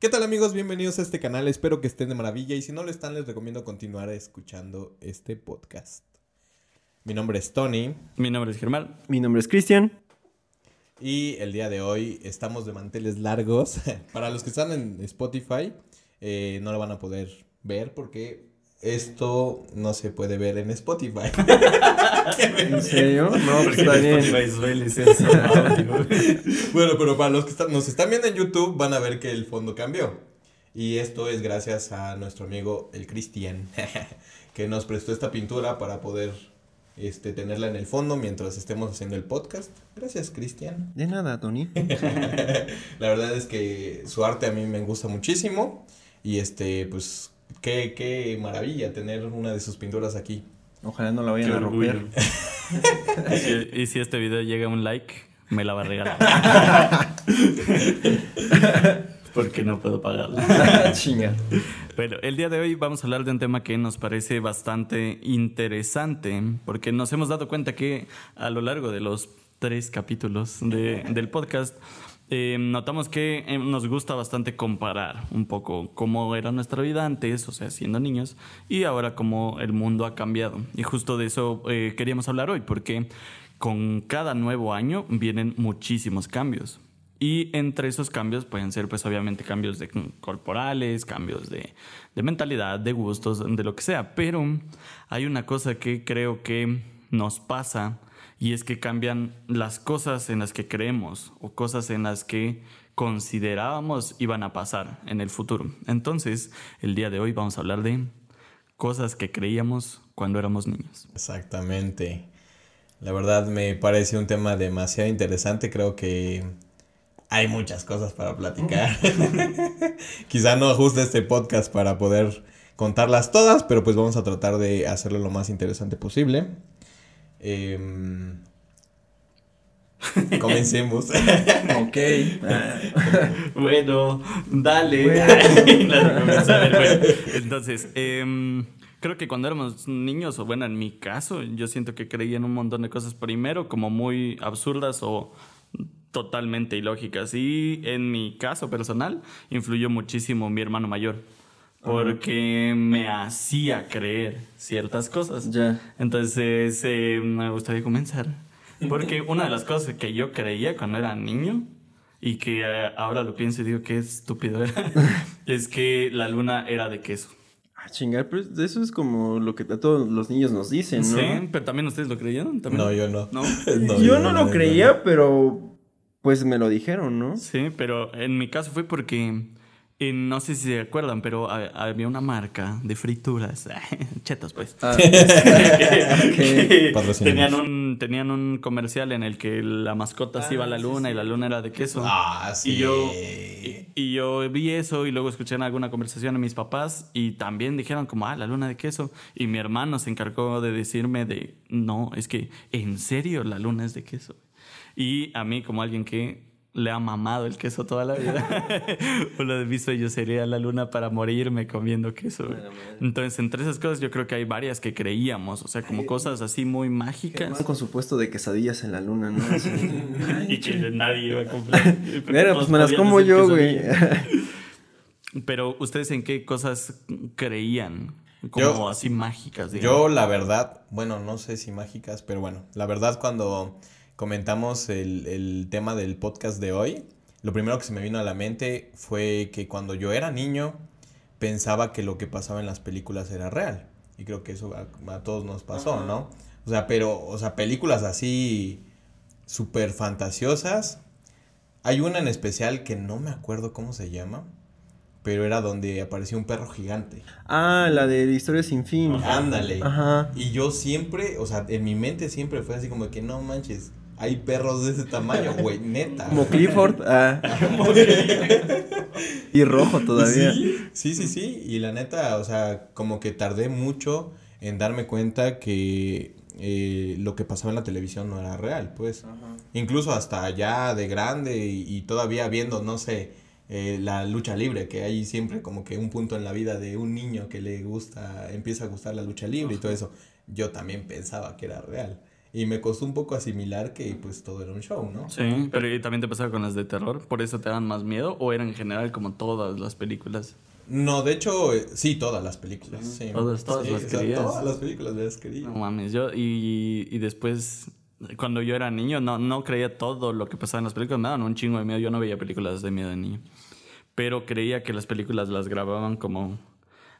¿Qué tal amigos? Bienvenidos a este canal, espero que estén de maravilla y si no lo están les recomiendo continuar escuchando este podcast. Mi nombre es Tony. Mi nombre es Germán. Mi nombre es Cristian. Y el día de hoy estamos de manteles largos. Para los que están en Spotify, eh, no lo van a poder ver porque esto no se puede ver en Spotify. ¿En serio? No, pues está bien. bueno, pero para los que están, nos están viendo en YouTube van a ver que el fondo cambió. Y esto es gracias a nuestro amigo el Cristian, que nos prestó esta pintura para poder este, tenerla en el fondo mientras estemos haciendo el podcast. Gracias, Cristian. De nada, Tony. La verdad es que su arte a mí me gusta muchísimo. Y este, pues Qué, qué maravilla tener una de sus pinturas aquí. Ojalá no la vayan a romper. y, si, este video llega a un like, me la va a regalar. Porque no puedo pagarla. Chinga. Bueno, el día de hoy vamos a hablar de un tema que nos parece bastante interesante, porque nos hemos dado cuenta que a lo largo de los tres capítulos de, del podcast eh, notamos que eh, nos gusta bastante comparar un poco cómo era nuestra vida antes, o sea, siendo niños, y ahora cómo el mundo ha cambiado. Y justo de eso eh, queríamos hablar hoy, porque con cada nuevo año vienen muchísimos cambios. Y entre esos cambios pueden ser, pues obviamente, cambios de, corporales, cambios de, de mentalidad, de gustos, de lo que sea. Pero hay una cosa que creo que nos pasa y es que cambian las cosas en las que creemos o cosas en las que considerábamos iban a pasar en el futuro. Entonces, el día de hoy vamos a hablar de cosas que creíamos cuando éramos niños. Exactamente. La verdad me parece un tema demasiado interesante, creo que hay muchas cosas para platicar. Quizá no ajuste este podcast para poder contarlas todas, pero pues vamos a tratar de hacerlo lo más interesante posible. Em, comencemos. ok. bueno, dale. entonces, em, creo que cuando éramos niños, o bueno, en mi caso, yo siento que creía en un montón de cosas primero como muy absurdas o totalmente ilógicas. Y en mi caso personal, influyó muchísimo mi hermano mayor porque me hacía creer ciertas cosas. Ya. Entonces, eh, me gustaría comenzar. Porque una de las cosas que yo creía cuando era niño y que eh, ahora lo pienso y digo que estúpido era, es que la luna era de queso. Ah, chingar, pero eso es como lo que a todos los niños nos dicen, ¿no? Sí, pero también ustedes lo creyeron. ¿También? No, yo no. ¿No? yo, no, lo creía, pero pues me lo dijeron, ¿no? Sí, pero en mi caso fue porque y no sé si se acuerdan, pero había una marca de frituras, chetos pues, ah. tenían, un, tenían un comercial en el que la mascota se iba a la ah, luna y la luna era de queso. Ah, sí. Y yo, y, yo vi eso y luego escuché en alguna conversación a mis papás y también dijeron como, ah, la luna de queso. Y mi hermano se encargó de decirme de, no, es que en serio la luna es de queso. Y a mí como alguien que le ha mamado el queso toda la vida. Uno de mis sueños sería la luna para morirme comiendo queso. Entonces, entre esas cosas yo creo que hay varias que creíamos, o sea, como cosas así muy mágicas. Con su puesto de quesadillas en la luna, ¿no? y que nadie iba a comprar. Mira, pues me las como yo, güey. Pero, ¿ustedes en qué cosas creían? Como así mágicas, Yo, la verdad, bueno, no sé si mágicas, pero bueno, la verdad cuando comentamos el, tema del podcast de hoy, lo primero que se me vino a la mente fue que cuando yo era niño pensaba que lo que pasaba en las películas era real. Y creo que eso a, todos nos pasó, ¿no? O sea, pero, o sea, películas así súper fantasiosas. Hay una en especial que no me acuerdo cómo se llama, pero era donde apareció un perro gigante. Ah, la de historia sin fin. Ándale. Ajá. Y yo siempre, o sea, en mi mente siempre fue así como que no manches, hay perros de ese tamaño, güey, neta. Como Clifford. Ah. y rojo todavía. Sí, sí, sí, Y la neta, o sea, como que tardé mucho en darme cuenta que eh, lo que pasaba en la televisión no era real, pues. Incluso hasta allá de grande y, todavía viendo, no sé, eh, la lucha libre, que hay siempre como que un punto en la vida de un niño que le gusta, empieza a gustar la lucha libre y todo eso. Yo también pensaba que era real. Y me costó un poco asimilar que pues todo era un show, ¿no? Sí, pero ¿y también te pasaba con las de terror? ¿Por eso te dan más miedo? ¿O eran en general como todas las películas? No, de hecho, eh, sí, todas las películas. Sí, Todas- todas Sí, las o sea, querías. Todas las películas las quería. No mames, yo y, y después cuando yo era niño no, no creía todo lo que pasaba en las películas, me daban un chingo de miedo, yo no veía películas de miedo de niño, pero creía que las películas las grababan como...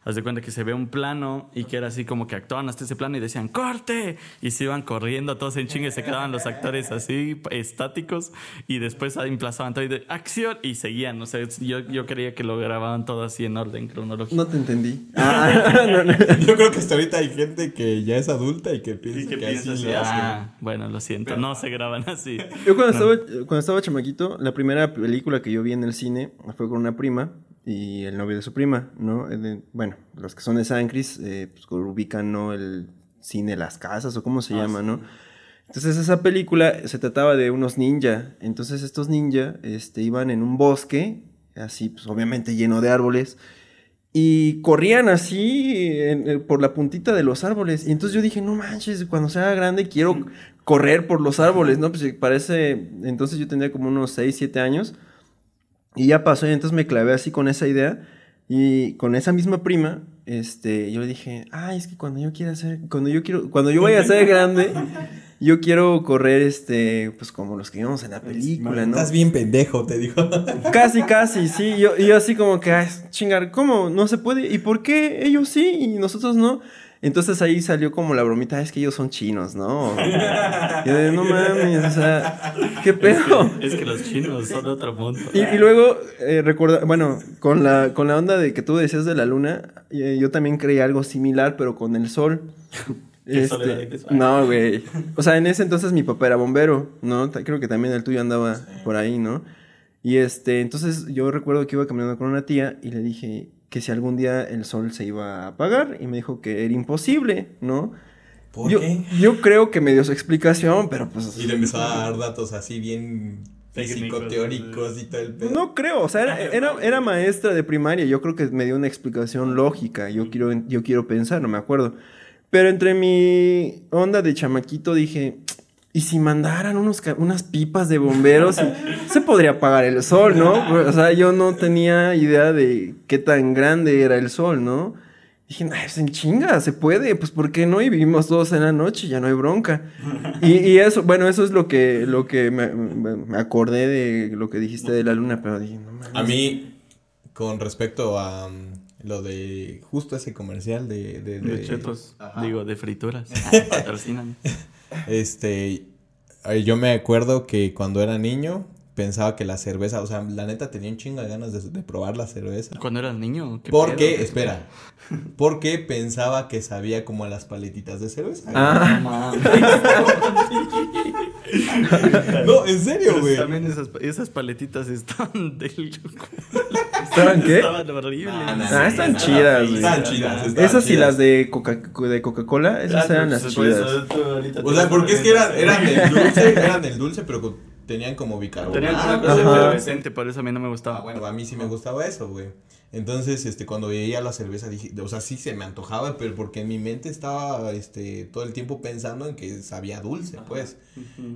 Haz de cuenta que se ve un plano y que era así como que actuaban hasta ese plano y decían ¡Corte! Y se iban corriendo todos en chingue y se quedaban los actores así estáticos y después emplazaban todo y de ¡Acción! Y seguían, o sea, yo, yo creía que lo grababan todo así en orden cronológico. No te entendí. Ah, no, no. Yo creo que hasta ahorita hay gente que ya es adulta y que piensa Y que que piensas así así, lo hacen. ah, bueno, lo siento, no se graban así. Yo cuando estaba, cuando estaba chamaquito, la primera película que yo vi en el cine fue con una prima y el novio de su prima, ¿no? Eh, bueno, los que son de San Cris, eh, pues ubican, ¿no? El cine Las Casas o cómo se llama, ¿no? Entonces esa película se trataba de unos ninja. Entonces estos ninja este, iban en un bosque, así, pues obviamente lleno de árboles, y corrían así en- en- por la puntita de los árboles. Y entonces yo dije, no manches, cuando sea grande quiero correr por los árboles, ¿no? Pues parece, entonces yo tenía como unos 6, 7 años. Y ya pasó, y entonces me clavé así con esa idea. Y con esa misma prima, este, yo le dije, ay, es que cuando yo quiera ser, cuando yo quiero, cuando yo vaya a ser grande, yo quiero correr, este, pues como los que vimos en la película, ¿no? Estás bien pendejo, te dijo. Casi, casi, sí. Yo, yo así como que, ay, chingar, ¿cómo? No se puede. ¿Y por qué ellos sí y nosotros no? Entonces ahí salió como la bromita, "Ah, es que ellos son chinos, ¿no? Y yo de, no mames, o sea, ¿qué pedo? Es que los chinos son de otro mundo. Y, y luego, eh, recuerda, bueno, con la, con la onda de que tú decías de la luna, eh, yo también creía algo similar, pero con el sol. Este, no, güey. O sea, en ese entonces mi papá era bombero, ¿no? Creo que también el tuyo andaba por ahí, ¿no? Y este, entonces yo recuerdo que iba caminando con una tía y le dije que si algún día el sol se iba a apagar y me dijo que era imposible, ¿no? ¿Por yo, qué? yo creo que me dio su explicación, pero pues... Y le empezó a dar datos así bien físico-teóricos y todo el pedo. No creo, o sea, era, era, era maestra de primaria, yo creo que me dio una explicación lógica, yo quiero, yo quiero pensar, no me acuerdo. Pero entre mi onda de chamaquito dije, ¿y si mandaran unos, unas pipas de bomberos? Se podría apagar el sol, ¿no? O sea, yo no tenía idea de qué tan grande era el sol, ¿no? Dije, "Ay, pues en chinga, se puede, pues ¿por qué no? Y vivimos todos en la noche, ya no hay bronca. Y, y eso, bueno, eso es lo que, lo que me, me- me acordé de lo que dijiste de la luna, pero dije, no mames. A mí, con respecto a um, lo de justo ese comercial de... De, De de- chetos, Ajá. digo, de frituras. Patrocinan. Este, yo me acuerdo que cuando era niño pensaba que la cerveza, o sea, la neta tenía un chingo de ganas de, de probar la cerveza. Cuando eras niño, ¿qué Porque, pedo? espera, porque pensaba que sabía como a las paletitas de cerveza. Ah, No mames. No, en serio, güey. También esas, esas paletitas están del... ¿estaban qué? Estaban horribles. No, Ah, están chidas, güey. Están chidas. están Esas y las de Coca- de Coca-Cola, esas Ah, eran pues, las por eso chidas. O sea, porque es que eran, ver. eran del dulce, eran del dulce, pero co- tenían como Tenían bicarbonato. una cosa Ajá. efervescente, por eso a mí no me gustaba. Ah, bueno, a mí sí me gustaba eso, güey. Entonces, este, cuando veía la cerveza, dije, o sea, sí se me antojaba, pero porque en mi mente estaba, este, todo el tiempo pensando en que sabía dulce, pues.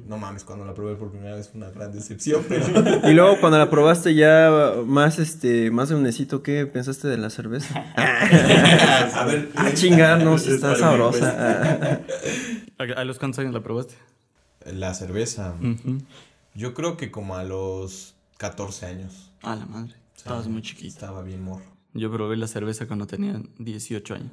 No mames, cuando la probé por primera vez fue una gran decepción, pero... Y luego cuando la probaste ya más este más de un necito, ¿qué pensaste de la cerveza? a ver, Ah, chingar, no, sí está sabrosa. ¿A, a los cuántos años la probaste? la cerveza, Ujú. Yo creo que como a los 14 años. A la madre. Estabas muy chiquita. Estaba bien morro. Yo probé la cerveza cuando tenía 18 años.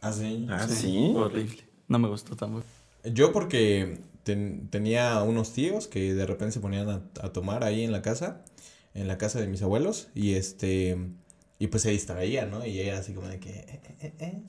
¿Ah, sí? Ah, sí. Horrible. No me gustó tampoco. Yo porque ten- tenía unos tíos que de repente se ponían a, a tomar ahí en la casa, en la casa de mis abuelos, y este, y pues se distraía, ¿no? Y era así como de que, eh, eh, eh.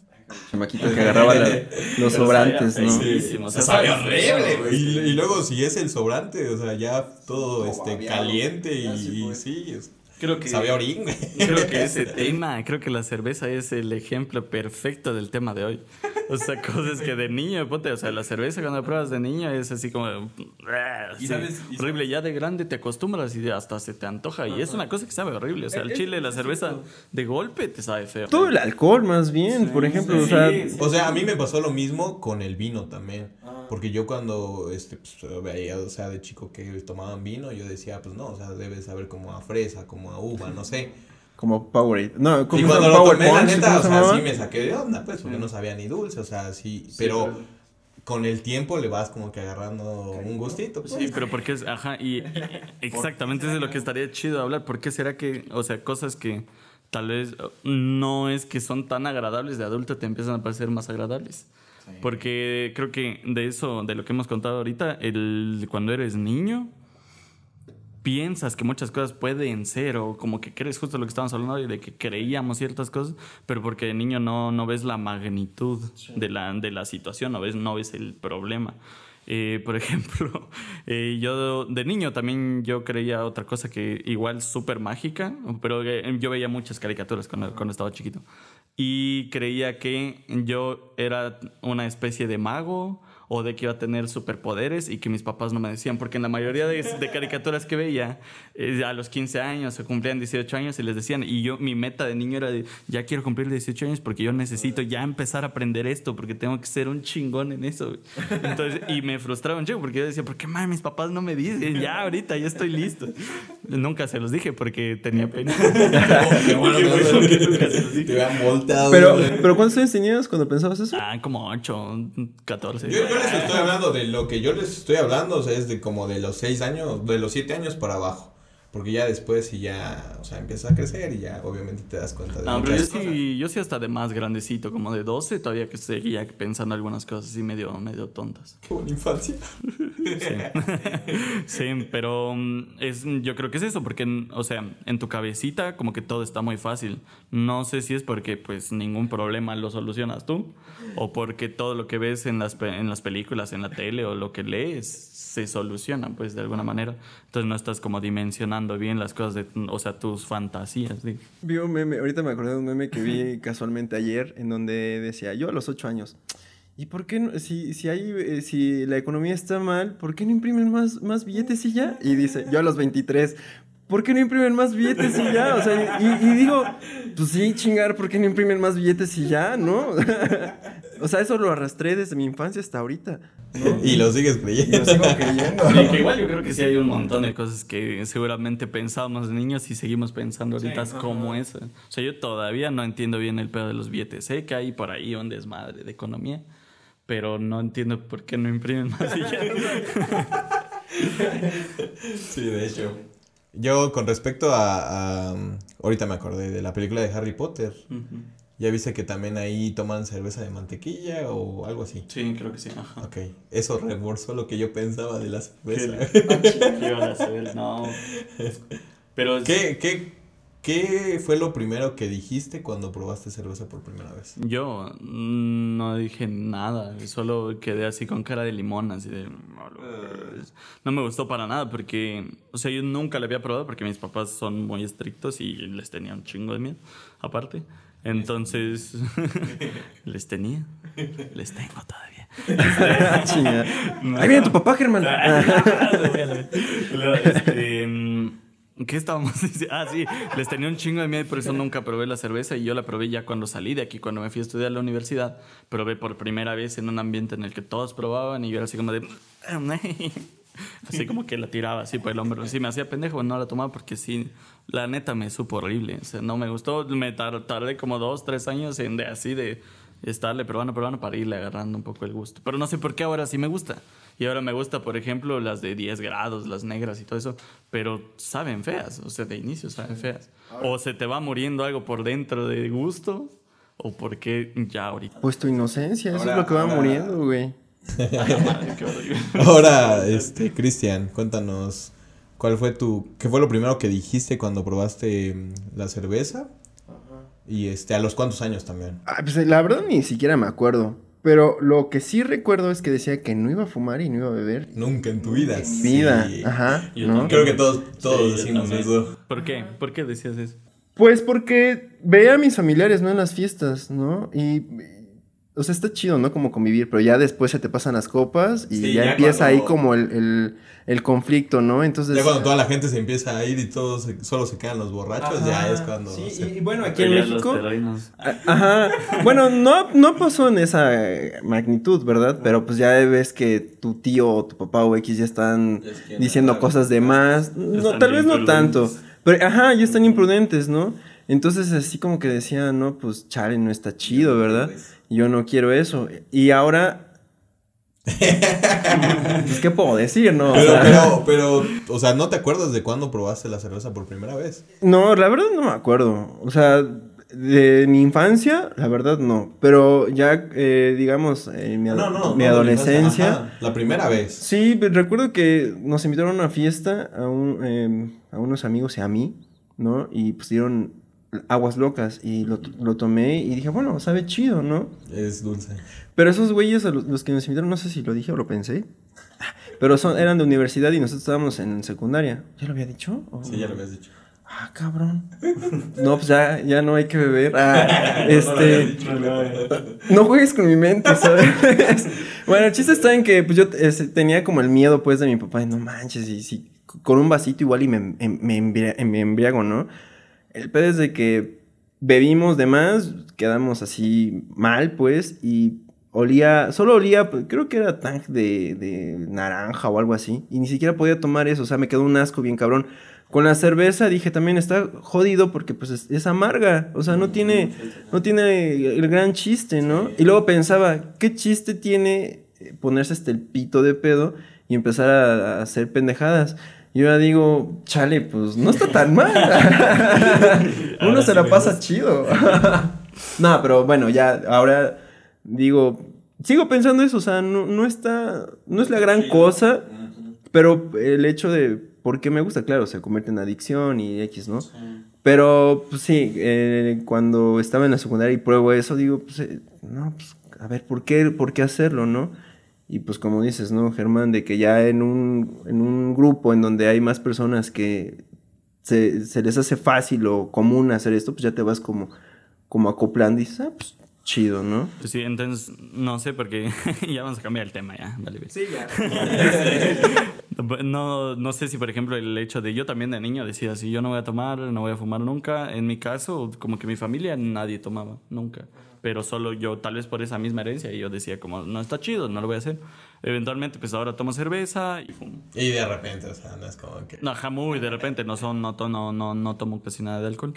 Chamaquito que agarraba la- los sobrantes, ¿no? Sí. Feísimo, o sea, sabe horrible, güey. Y, y luego si es el sobrante, o sea, ya todo este caliente y, Así y fue. sí, es- Creo que, sabe orín, güey. creo que ese tema, creo que la cerveza es el ejemplo perfecto del tema de hoy. O sea, cosas que de niño, ponte, o sea, la cerveza cuando la pruebas de niño es así como Y sí, sabes- y horrible. Ya de grande te acostumbras y hasta se te antoja. Y es una cosa que sabe horrible. O sea, el chile, la cerveza de golpe te sabe feo. Todo el alcohol, más bien, por ejemplo, o sea, O sea, a mí me pasó lo mismo con el vino también. Porque yo cuando este, pues, veía, o sea, de chico que tomaban vino, yo decía, pues no, o sea, debes saber como a fresa, como a uva, no sé. Como Powerade. No, como Y cuando lo Power tomé, la neta, ¿cómo o se sea, sí me saqué de onda, pues, porque no sabía ni dulce, o sea, sí, pero con el tiempo le vas como que agarrando un gustito, pues. Sí, pero porque es, ajá, y y- exactamente eso es lo que estaría chido hablar. ¿Por qué será que, o sea, cosas que tal vez no es que son tan agradables de adulto te empiezan a parecer más agradables? Porque creo que de eso, de lo que hemos contado ahorita, el cuando eres niño piensas que muchas cosas pueden ser o como que crees justo lo que estábamos hablando y de que creíamos ciertas cosas, pero porque de niño no, no ves la magnitud de, la, de la situación, no ves, no ves el problema. Eh, por ejemplo, eh, yo de niño también yo creía otra cosa que igual súper mágica, pero eh, yo veía muchas caricaturas cuando, cuando estaba chiquito. Y creía que yo era una especie de mago o de que iba a tener superpoderes y que mis papás no me decían, porque en la mayoría de, de caricaturas que veía, eh, a los 15 años se cumplían 18 años y les decían, y yo mi meta de niño era de, ya quiero cumplir 18 años porque yo necesito ya empezar a aprender esto, porque tengo que ser un chingón en eso. Entonces, y me frustraba un chingo porque yo decía, ¿por qué madre mis papás no me dicen? Ya ahorita, ya estoy listo. Nunca se los dije porque tenía pena. Te. Pero, pero ¿cuántos años tenías cuando pensabas eso? Ah, como 8, 14. Yo, yo les estoy hablando de lo que yo les estoy hablando, es de como de los 6 años, de los 7 años para abajo. Porque ya después sí ya, o sea, empiezas a crecer y ya obviamente te das cuenta de No, pero yo cosas. sí, yo sí hasta de más grandecito, como de 12, todavía que seguía pensando algunas cosas así medio, medio tontas. Qué buena infancia. Sí, pero mm, es, yo creo que es eso, porque, o sea, en tu cabecita como que todo está muy fácil. No sé si es porque pues ningún problema lo solucionas tú, o porque todo lo que ves en las, en las películas, en la tele o lo que lees se soluciona pues de alguna manera. Entonces no estás como dimensionando bien las cosas, de, o sea, tus fantasías. digo. Vi un meme, ahorita me acordé de un meme que vi casualmente ayer en donde decía, yo a los ocho años, ¿y por qué no, si, si, hay, eh, si la economía está mal, ¿por qué no imprimen más, más billetes y ya? Y dice, yo a los 23, ¿por qué no imprimen más billetes y ya? O sea, y, y digo, pues sí, chingar, ¿por qué no imprimen más billetes y ya? ¿No? o sea, eso lo arrastré desde mi infancia hasta ahorita. Y lo sigues Y creyendo. lo sigo creyendo. Sí, que igual yo creo que sí hay un montón de cosas que seguramente pensábamos de niños y seguimos pensando ahorita como eso. O sea, yo todavía no entiendo bien el pedo de los billetes. Sé que hay por ahí un desmadre de economía, pero no entiendo por qué no imprimen más billetes. Sí, de hecho. Yo con respecto a, a- ahorita me acordé de la película de Harry Potter. ¿Ya viste que también ahí toman cerveza de mantequilla o algo así? Sí, creo que sí. Ajá. Ok, eso reforzó lo que yo pensaba de la cerveza. ¿Qué iban a hacer? No. Pero ¿Qué, qué, ¿Qué fue lo primero que dijiste cuando probaste cerveza por primera vez? Yo mm, no dije nada, solo quedé así con cara de limón, así de... No me gustó para nada porque, o sea, yo nunca la había probado porque mis papás son muy estrictos y les tenía un chingo de miedo, aparte. Entonces, les tenía, les tengo todavía. Ahí viene tu papá, Germán. Este, ¿Qué estábamos diciendo? Ah, sí, les tenía un chingo de miedo y por eso nunca probé la cerveza y yo la probé ya cuando salí de aquí, cuando me fui a estudiar a la universidad. Probé por primera vez en un ambiente en el que todos probaban y yo era así como de... Así como que la tiraba así por el hombro. Sí, me hacía pendejo, no la tomaba porque sí, la neta me supo horrible. O sea, no me gustó. Me tar- tardé como dos, tres años en de así de estarle probando, probando para irle agarrando un poco el gusto. Pero no sé por qué ahora sí me gusta. Y ahora me gusta, por ejemplo, las de 10 grados, las negras y todo eso. Pero saben feas. O sea, de inicio saben feas. O se te va muriendo algo por dentro de gusto. O porque ya ahorita. Pues tu inocencia, eso Ahora- es lo que va ahora- muriendo, güey. Madre. Ahora, este, Cristian, cuéntanos, ¿cuál fue tu, qué fue lo primero que dijiste cuando probaste mm, la cerveza? Y este, ¿a los cuántos años también? Ah, pues la verdad ni siquiera me acuerdo. Pero lo que sí recuerdo es que decía que no iba a fumar y no iba a beber. Nunca en tu vida. En mi vida. Sí. Ajá. Yo ¿no? también. Creo que todos, todos Sí, decimos eso. ¿Por qué? ¿Por qué decías eso? Pues porque veía a mis familiares, ¿no? En las fiestas, ¿no? Y o sea, está chido, ¿no? Como convivir, pero ya después se te pasan las copas y Sí, ya, ya empieza cuando- ahí como el, el, el conflicto, ¿no? Entonces... Ya cuando toda la gente se empieza a ir y todos se- solo se quedan los borrachos, ya es cuando... Sí, se- y, bueno, aquí en México... terrenos. a- Ajá. Bueno, no, no pasó en esa magnitud, ¿verdad? Pero pues ya ves que tu tío o tu papá o X ya están Es que diciendo no, cosas de más. No, tal vez no tanto. Pero, ajá, ya están imprudentes, ¿no? Entonces así como que decían, no, pues chale, no está chido, ¿verdad? Yo no quiero eso. Y ahora... pues, ¿qué puedo decir, no? O Pero, sea, pero, pero, o sea, ¿no te acuerdas de cuándo probaste la cerveza por primera vez? No, la verdad no me acuerdo. O sea, de mi infancia, la verdad no. Pero ya, eh, digamos, en mi, ado- mi no, adolescencia. ajá, la primera vez. Sí, recuerdo que nos invitaron a una fiesta a, un, eh, a unos amigos y a mí, ¿no? Y pues dieron aguas locas y lo, lo tomé y dije, bueno, sabe chido, ¿no? Es dulce. Pero esos güeyes, a los, los que nos invitaron, no sé si lo dije o lo pensé, pero son, eran de universidad y nosotros estábamos en secundaria. ¿Ya lo había dicho? ¿O- Sí, ya lo habías dicho. Ah, cabrón. No, pues ya, ya no hay que beber. Ah, este. No juegues con mi mente, ¿sabes? bueno, el chiste está en que pues, yo tenía como el miedo, pues, de mi papá. de, No manches, y si con un vasito igual y me, em- me, me embriago, ¿no? El pedo es de que bebimos de más, quedamos así mal, pues, y olía, solo olía, pues, creo que era tank de, de naranja o algo así, y ni siquiera podía tomar eso, o sea, me quedó un asco bien cabrón. Con la cerveza dije también está jodido porque pues es, es amarga, o sea, no tiene, no tiene el gran chiste, ¿no? Y luego pensaba, ¿qué chiste tiene ponerse este el pito de pedo y empezar a, a hacer pendejadas? Y ahora digo, chale, pues no está tan mal. Uno Ahora se sí la pasa chido. no, pero bueno, ya ahora digo, sigo pensando eso, o sea, no, no está, no es la gran cosa, pero el hecho de por qué me gusta, claro, se convierte en adicción y X, ¿no? Pero, pues sí, eh, cuando estaba en la secundaria y pruebo eso, digo, pues, eh, no, pues, a ver, ¿por qué, ¿por qué hacerlo, no? Y pues como dices, ¿no, Germán? De que ya en un, en un grupo en donde hay más personas que se, se les hace fácil o común hacer esto, pues ya te vas como, como acoplando y dices, ah, pues chido, ¿no? Pues sí, entonces no sé porque ya vamos a cambiar el tema ya, vale. bien. Sí, ya. No, no sé si, por ejemplo, el hecho de yo también de niño decía, si yo no voy a tomar, no voy a fumar nunca. En mi caso, como que mi familia nadie tomaba, nunca. Pero solo yo, tal vez por esa misma herencia, y yo decía como, no está chido, no lo voy a hacer. Eventualmente, pues ahora tomo cerveza y fumo. Y de repente, o sea, no es como que... No, muy de repente, no, son, no, to- no, no, no tomo casi nada de alcohol.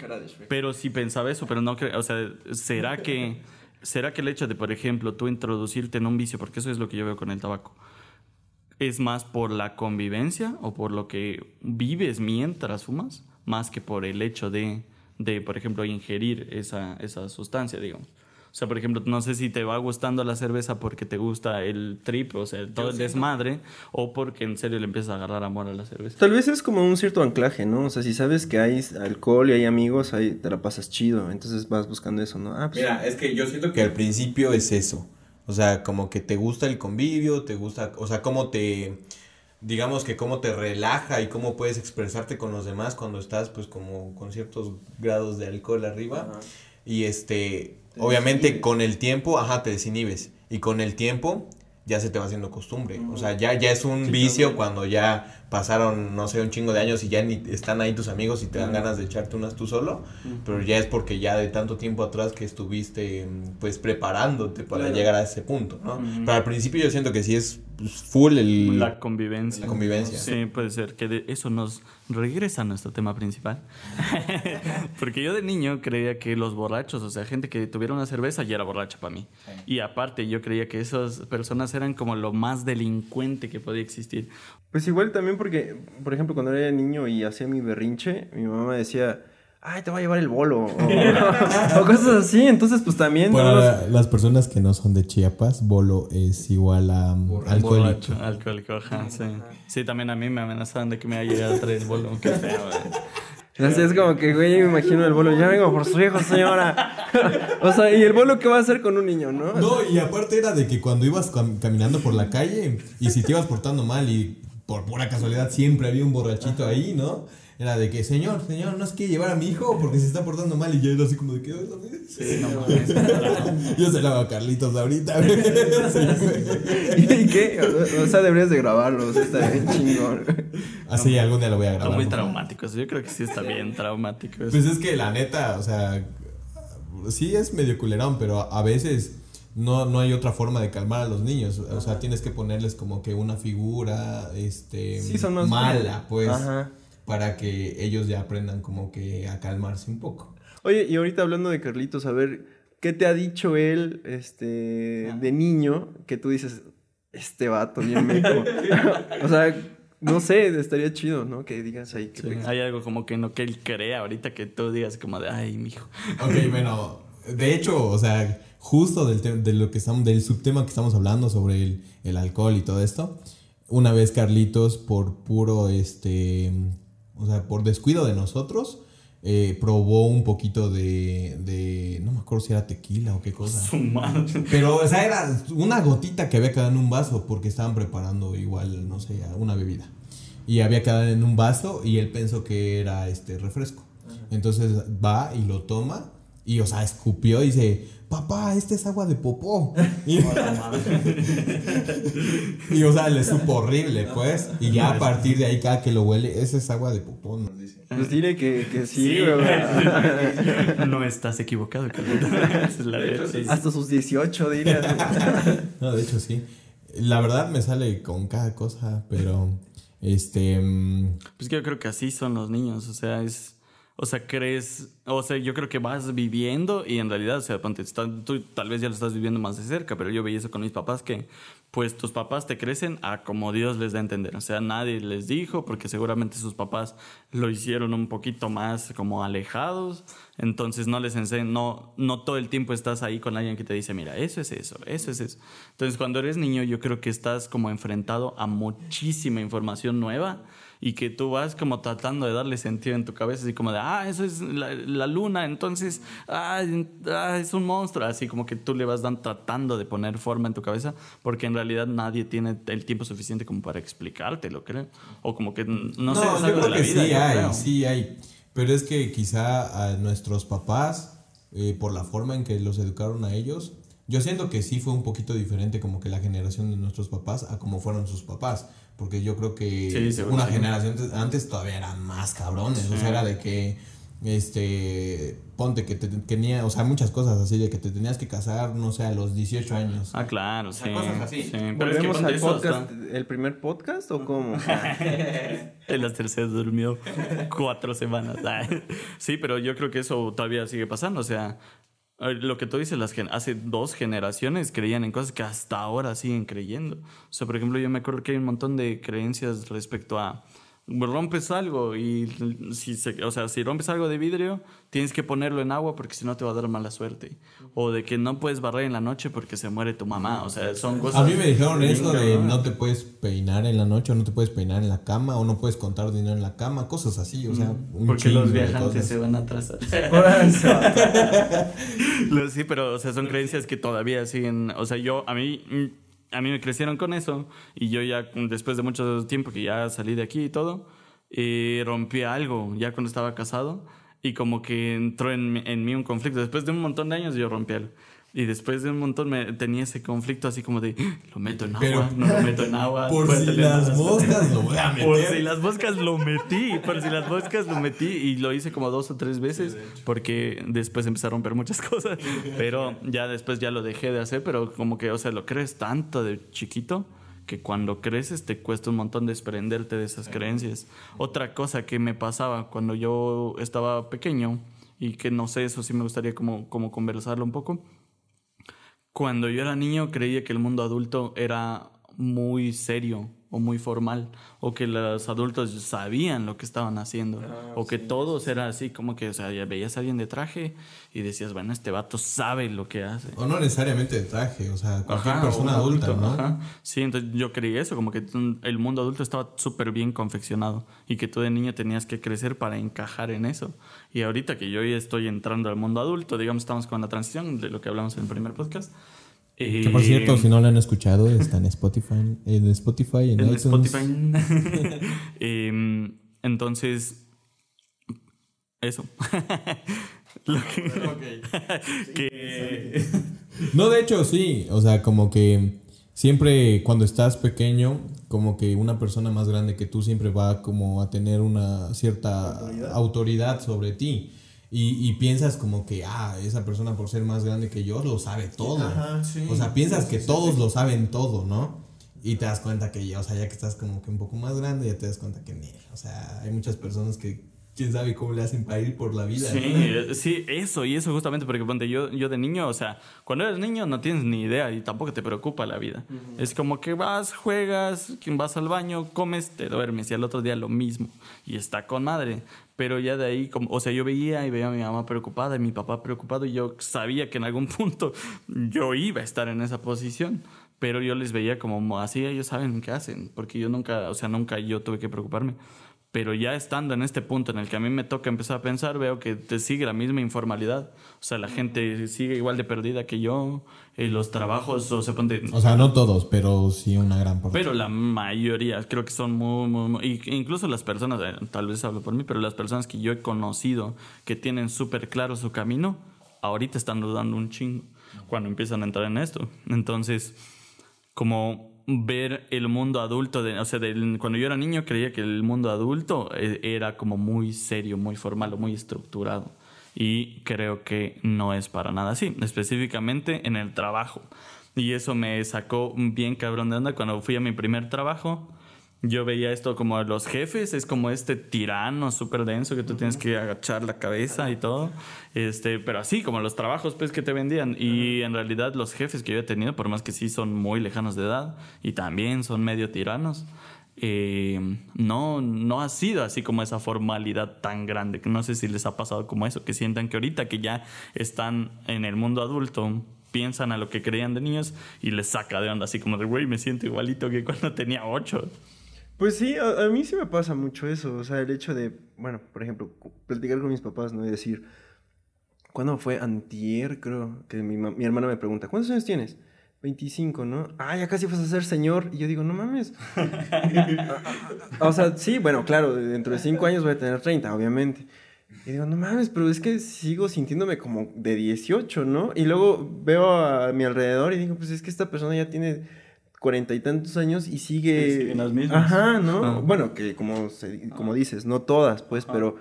Pero sí pensaba eso, pero no creo, o sea, ¿será que, ¿será que el hecho de, por ejemplo, tú introducirte en un vicio, porque eso es lo que yo veo con el tabaco, es más por la convivencia o por lo que vives mientras fumas, más que por el hecho de, de por ejemplo, ingerir esa, esa sustancia, digamos? O sea, por ejemplo, no sé si te va gustando la cerveza porque te gusta el trip, o sea, todo el desmadre, o porque en serio le empiezas a agarrar amor a la cerveza. Tal vez es como un cierto anclaje, ¿no? O sea, si sabes que hay alcohol y hay amigos, ahí te la pasas chido. Entonces vas buscando eso, ¿no? Ah, pues Mira, es que yo siento que al principio es eso. O sea, como que te gusta el convivio, te gusta, o sea, cómo te, digamos que cómo te relaja y cómo puedes expresarte con los demás cuando estás pues como con ciertos grados de alcohol arriba. Y este, obviamente con el tiempo, ajá, te desinhibes. Y con el tiempo ya se te va haciendo costumbre. O sea, ya, ya es un vicio cuando ya pasaron, no sé, un chingo de años y ya ni están ahí tus amigos y te dan ganas de echarte unas tú solo. Pero ya es porque ya de tanto tiempo atrás que estuviste pues preparándote para Claro. llegar a ese punto, ¿no? Pero al principio yo siento que sí es pues, full el, La convivencia. la convivencia. Sí, puede ser que de eso nos regresa a nuestro tema principal. Porque yo de niño creía que los borrachos, o sea, gente que tuviera una cerveza ya era borracha para mí. Y aparte yo creía que esas personas eran como lo más delincuente que podía existir. Pues igual también porque, por ejemplo, cuando era niño y hacía mi berrinche, mi mamá decía, ay, te va a llevar el bolo. O, o cosas así. Entonces, pues también. ¿no? Para las personas que no son de Chiapas, bolo es igual a um, alcohólico. Borracho, alcohólico, ajá, sí. Sí, también a mí me amenazaban de que me iba a llegar a traer el bolo. Qué feo, güey. Así es como que, güey, me imagino el bolo. Ya vengo por su hijo, señora. o sea, ¿y el bolo qué va a hacer con un niño, no? No, y aparte era de que cuando ibas cam- caminando por la calle y si te ibas portando mal y por pura casualidad siempre había un borrachito ahí, ¿no? Era de que, señor, señor, no es que llevar a mi hijo porque se está portando mal. Y yo era así como de que. Sí, no mames. Yo se la hago a Carlitos ahorita. Sí. ¿Y qué? O sea, deberías de grabarlo, o sea, está bien chingón. Así algún día lo voy a Son grabar. muy por favor. traumáticos. Yo creo que sí está bien traumático. eso. Pues es que la neta, o sea, sí es medio culerón, pero a veces no, no hay otra forma de calmar a los niños. O sea, tienes que ponerles como que una figura, este, Sí, son más- mala, pues, Ajá. para que ellos ya aprendan como que a calmarse un poco. Oye, y ahorita hablando de Carlitos, a ver, ¿qué te ha dicho él este, de niño que tú dices, este vato bien meco? o sea, no sé, estaría chido, ¿no? Que digas ahí que Sí, te- hay algo como que en lo que él crea ahorita que tú digas como de, ay, mijo. Ok, bueno, de hecho, o sea, justo del, de lo que estamos, del subtema que estamos hablando sobre el, el alcohol y todo esto, una vez Carlitos, por puro, este, o sea, por descuido de nosotros, eh, probó un poquito de, de, no me acuerdo si era tequila o qué cosa. Pero, o sea, era una gotita que había quedado en un vaso porque estaban preparando igual, no sé, una bebida. Y había quedado en un vaso y él pensó que era este refresco. Entonces va y lo toma y, o sea, escupió y dice, papá, este es agua de popó. Y, y, o sea, le supo horrible, pues. Y ya a partir de ahí, cada que lo huele, ese es agua de popó, nos dice. Pues dile que, que sí, Sí, güey. No estás equivocado. Esa es la. Hasta sus 18, dile. No, de hecho sí. La verdad me sale con cada cosa, pero este mm, Pues que yo creo que así son los niños, o sea, es... O sea, crees, o sea, yo creo que vas viviendo y en realidad, o sea, tú tal vez ya lo estás viviendo más de cerca, pero yo veía eso con mis papás que, pues tus papás te crecen a como Dios les da a entender, o sea, nadie les dijo porque seguramente sus papás lo hicieron un poquito más como alejados, entonces no les enseñan, no, no todo el tiempo estás ahí con alguien que te dice, mira, eso es eso, eso es eso. Entonces cuando eres niño yo creo que estás como enfrentado a muchísima información nueva y que tú vas como tratando de darle sentido en tu cabeza, así como de, ah, eso es la, la luna, entonces, ah, ah, es un monstruo, así como que tú le vas dan, tratando de poner forma en tu cabeza, porque en realidad nadie tiene el tiempo suficiente como para explicártelo, creo, o como que, no, sé, es algo creo de la que vida, sí hay, creo. sí hay. Pero es que quizá a nuestros papás, eh, por la forma en que los educaron a ellos, yo siento que sí fue un poquito diferente como que la generación de nuestros papás a como fueron sus papás. Porque yo creo que Sí, una sí. generación antes- antes todavía eran más cabrones. O sea, era de que, este, ponte que te tenía, o sea, muchas cosas así, de que te tenías que casar, no sé, a los 18 años. Ah, claro, sí. cosas así. sí, Pero es que ¿Volvemos ponte al podcast, el primer podcast o cómo? En las terceras durmió cuatro semanas. Sí, pero yo creo que eso todavía sigue pasando. O sea, lo que tú dices, las gen- hace dos generaciones creían en cosas que hasta ahora siguen creyendo. O sea, por ejemplo, yo me acuerdo que hay un montón de creencias respecto a rompes algo y si se- o sea, si rompes algo de vidrio, tienes que ponerlo en agua porque si no te va a dar mala suerte. O de que no puedes barrer en la noche porque se muere tu mamá. O sea, son cosas. A mí me dijeron eso de no te puedes peinar en la noche o no te puedes peinar en la cama o no puedes contar dinero en la cama, cosas así, o sea, un Porque los viajantes se van a atrasar. Por eso. Lo- Sí, pero o sea, son creencias que todavía siguen. O sea, yo, a mí, mm, a mí me crecieron con eso. Y yo ya, después de mucho tiempo que ya salí de aquí y todo, eh, rompí algo ya cuando estaba casado. Y como que entró en, en mí un conflicto. Después de un montón de años yo rompí algo. Y después de un montón me, tenía ese conflicto así como de, "Ah, lo meto en agua, Pero- no lo meto en agua. Por si las moscas lo voy a meter. por si las moscas lo metí, por si las moscas lo metí y lo hice como dos o tres veces porque después empecé a romper muchas cosas, pero ya después ya lo dejé de hacer, pero como que, o sea, lo crees tanto de chiquito que cuando creces te cuesta un montón desprenderte de esas creencias. Otra cosa que me pasaba cuando yo estaba pequeño y que no sé, eso sí me gustaría como, como conversarlo un poco. Cuando yo era niño creía que el mundo adulto era muy serio o muy formal o que los adultos sabían lo que estaban haciendo o que todos era así como que o sea ya veías a alguien de traje y decías bueno este vato sabe lo que hace O no necesariamente de traje, o sea, cualquier Ajá, persona adulta, adulto, ¿no? ajá. Sí, entonces yo creí eso, como que el mundo adulto estaba súper bien confeccionado y que tú de niño tenías que crecer para encajar en eso. Y ahorita que yo ya estoy entrando al mundo adulto, digamos, estamos con la transición de lo que hablamos en el primer podcast. Que por cierto, Eh, si no lo han escuchado, está en Spotify, en Spotify, en, en iTunes. Spotify. Em, entonces, eso. Lo que- que- No, de hecho, sí. O sea, como que siempre cuando estás pequeño, como que una persona más grande que tú siempre va como a tener una cierta autoridad, sobre ti. Y, y piensas como que, ah, esa persona por ser más grande que yo lo sabe todo. Ajá, sí. O sea, piensas que todos lo saben todo, ¿no? Y te das cuenta que ya, o sea, ya que estás como que un poco más grande, ya te das cuenta que, o sea, hay muchas personas que quién sabe cómo le hacen para ir por la vida. Sí, ¿no? eh, sí, eso, y eso justamente porque ponte, yo, yo de niño, o sea, cuando eres niño no tienes ni idea y tampoco te preocupa la vida. Es como que vas, juegas, vas al baño, comes, te duermes y al otro día lo mismo. Y está con madre. Pero ya de ahí, como, o sea, yo veía y veía a mi mamá preocupada y mi papá preocupado y yo sabía que en algún punto yo iba a estar en esa posición. Pero yo les veía como así, ellos saben qué hacen, porque yo nunca, o sea, nunca yo tuve que preocuparme. Pero ya estando en este punto en el que a mí me toca empezar a pensar, veo que te sigue la misma informalidad. O sea, la gente sigue igual de perdida que yo. eh, los trabajos, o sea, ponte- O sea, no todos, pero sí una gran parte. pero la mayoría creo que son muy, muy, muy- incluso las personas, eh, tal vez hablo por mí, pero las personas que yo he conocido que tienen súper claro su camino, ahorita están dudando un chingo cuando empiezan a entrar en esto. Entonces, como ver el mundo adulto, de, o sea, del- cuando yo era niño creía que el mundo adulto eh, era como muy serio, muy formal o muy estructurado. Y creo que no es para nada así, específicamente en el trabajo. Y eso me sacó bien cabrón de onda cuando fui a mi primer trabajo. Yo veía esto como los jefes, es como este tirano súper denso que tú tienes que agachar la cabeza y todo. Este, pero así como los trabajos pues que te vendían. Y en realidad los jefes que yo he tenido, por más que sí son muy lejanos de edad y también son medio tiranos, eh, no, no ha sido así como esa formalidad tan grande. que No sé si les ha pasado como eso, que sientan que ahorita que ya están en el mundo adulto, piensan a lo que creían de niños y les saca de onda, así como de, güey, me siento igualito que cuando tenía ocho. Pues sí, a, a mí sí me pasa mucho eso. O sea, el hecho de, bueno, por ejemplo, platicar con mis papás, ¿no? Y decir, ¿cuándo fue? Antier, creo, que mi, mi hermana me pregunta, ¿cuántos años tienes? 25, ¿no? Ah, ya casi vas a ser señor. Y yo digo, no mames. o sea, sí, bueno, claro, dentro de 5 años voy a tener 30, obviamente. Y digo, no mames, pero es que sigo sintiéndome como de 18, ¿no? Y luego veo a mi alrededor y digo, pues es que esta persona ya tiene cuarenta y tantos años y sigue... Siguen las mismas. Ajá, ¿no? Ajá. Bueno, que como, se- como dices, no todas, pues, pero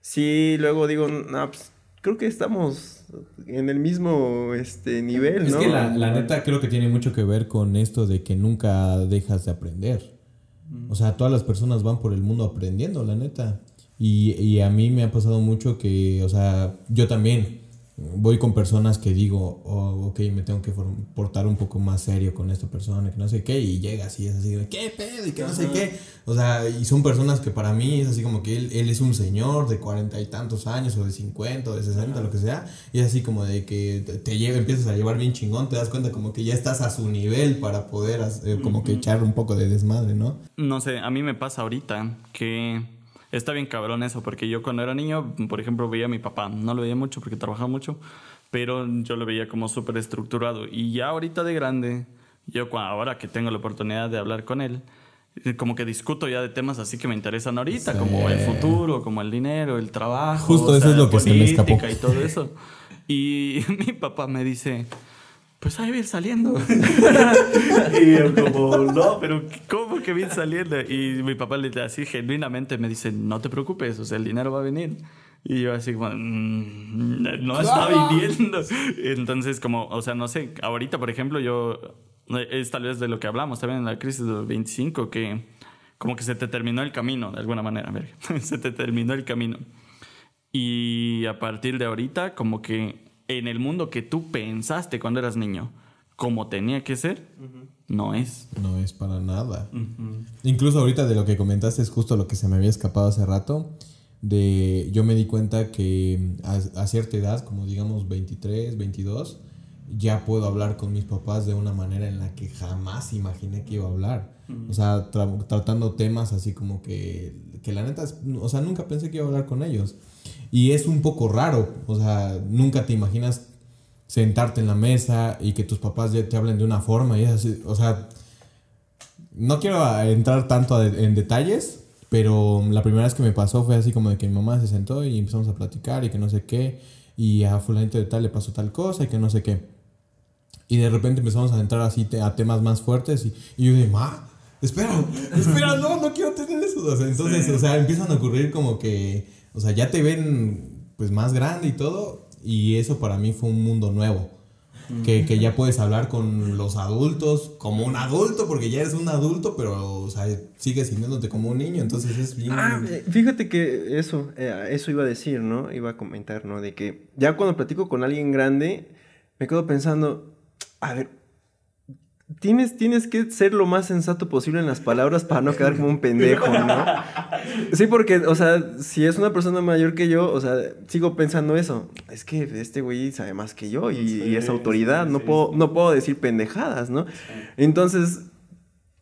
sí, luego digo, no, pues creo que estamos en el mismo este, nivel, Es ¿no? que la, la neta creo que tiene mucho que ver con esto de que nunca dejas de aprender. O sea, todas las personas van por el mundo aprendiendo, la neta. Y, y a mí me ha pasado mucho que, o sea, yo también voy con personas que digo, oh, ok, me tengo que portar un poco más serio con esta persona, que no sé qué, y llegas y es así, de, ¿qué pedo? Y que no sé qué. O sea, y son personas que para mí es así como que él, él es un señor de cuarenta y tantos años, o de cincuenta, o de sesenta, lo que sea, y es así como de que te, te lleva, empiezas a llevar bien chingón, te das cuenta como que ya estás a su nivel para poder como que echar un poco de desmadre, ¿no? No sé, a mí me pasa ahorita que está bien cabrón eso, porque yo cuando era niño, por ejemplo, veía a mi papá, no lo veía mucho porque trabajaba mucho, pero yo lo veía como súper estructurado. Y ya ahorita de grande, yo ahora que tengo la oportunidad de hablar con él, eh, como que discuto ya de temas así que me interesan ahorita, Sí. como el futuro, como el dinero, el trabajo, Justo eso es lo que se me escapó. y todo eso. Y mi papá me dice, pues ahí viene saliendo. y yo como, no, pero ¿cómo que viene saliendo? Y mi papá le así genuinamente me dice, no te preocupes, o sea, el dinero va a venir. Y yo así como, "Mm, no está viniendo. Entonces como, o sea, no sé, ahorita por ejemplo yo, es tal vez de lo que hablamos también en la crisis del 25, que como que se te terminó el camino de alguna manera, se te terminó el camino. Y a partir de ahorita, como que en el mundo que tú pensaste cuando eras niño, como tenía que ser, no es. No es para nada. Incluso ahorita de lo que comentaste es justo lo que se me había escapado hace rato. De, yo me di cuenta que a, a cierta edad, como digamos 23, 22, ya puedo hablar con mis papás de una manera en la que jamás imaginé que iba a hablar. O sea, tra- tratando temas así como que, que la neta, es- o sea, nunca pensé que iba a hablar con ellos. Y es un poco raro, o sea, nunca te imaginas sentarte en la mesa y que tus papás ya te hablen de una forma y es así, o sea, no quiero entrar tanto en detalles, Pero la primera vez que me pasó fue así como de que mi mamá se sentó y empezamos a platicar y que no sé qué. Y a fulanito de tal le pasó tal cosa y que no sé qué. Y de repente empezamos a entrar así te- a temas más fuertes y, y yo dije, ma, espera, espera, no, no quiero tener eso. O sea, entonces, o sea, empiezan a ocurrir como que, o sea, ya te ven pues más grande y todo. Y eso para mí fue un mundo nuevo. Que, que ya puedes hablar con los adultos como un adulto, porque ya eres un adulto, pero, o sea, sigues sintiéndote como un niño, entonces es bien... Ah, fíjate que eso, eh, eso iba a decir, ¿no? Iba a comentar, ¿no? De que ya cuando platico con alguien grande, me quedo pensando, a ver, tienes, tienes que ser lo más sensato posible en las palabras para no quedar como un pendejo, ¿no? Sí, porque, o sea, si es una persona mayor que yo, o sea, sigo pensando eso. Es que este güey sabe más que yo y, y es Sí, autoridad, sí, no, sí, puedo, sí. no puedo decir pendejadas, ¿no? Entonces,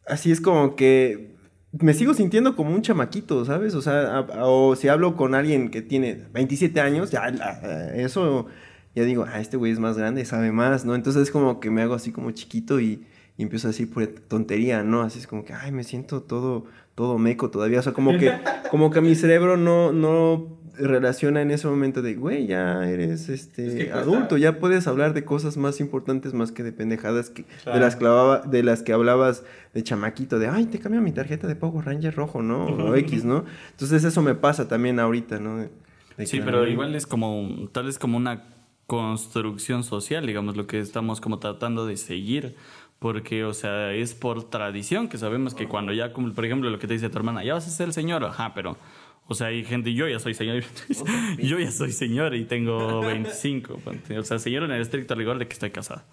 así es como que me sigo sintiendo como un chamaquito, ¿sabes? O sea, a- a- o si hablo con alguien que tiene 27 años, ya la- eso, ya digo, ah, este güey es más grande, sabe más, ¿no? Entonces es como que me hago así como chiquito y, y empiezo a decir pura tontería, ¿no? Así es como que, ay, me siento todo, todo meco todavía, o sea, como que, como que mi cerebro no, no relaciona en ese momento de, güey, ya eres este Es que cuesta- adulto, ya puedes hablar de cosas más importantes más que de pendejadas que, de, las que hablaba- de las que hablabas de chamaquito, de, ay, te cambio mi tarjeta de Power Ranger rojo, ¿no? O X, ¿no? Entonces eso me pasa también ahorita, ¿no? De- de Sí, pero igual es como, tal vez como una construcción social, digamos, lo que estamos como tratando de seguir. Porque, o sea, es por tradición que sabemos que cuando ya, como, por ejemplo, lo que te dice tu hermana, ya vas a ser el señor, ajá, pero, o sea, hay gente, yo ya soy señor, yo ya soy señor y tengo 25, ponte. o sea, señor en el estricto rigor de que estoy casada.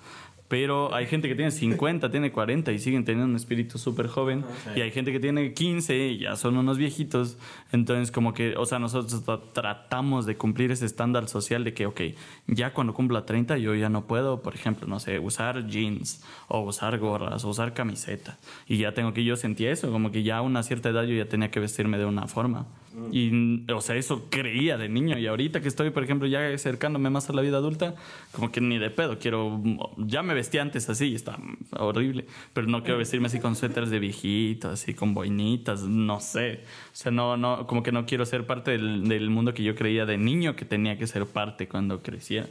Pero hay gente que tiene 50, tiene 40 y siguen teniendo un espíritu súper joven. Y hay gente que tiene 15 y ya son unos viejitos. Entonces, como que, o sea, nosotros tra- tratamos de cumplir ese estándar social de que, ok, ya cuando cumpla 30 yo ya no puedo, por ejemplo, no sé, usar jeans o usar gorras o usar camiseta. Y ya tengo que, yo sentía eso, como que ya a una cierta edad yo ya tenía que vestirme de una forma. Y, o sea, eso creía de niño. Y ahorita que estoy, por ejemplo, ya acercándome más a la vida adulta, como que ni de pedo quiero. Ya me vestía antes así está horrible. Pero no quiero vestirme así con suéteres de viejito, así con boinitas, no sé. O sea, no, no, como que no quiero ser parte del, del mundo que yo creía de niño que tenía que ser parte cuando crecía.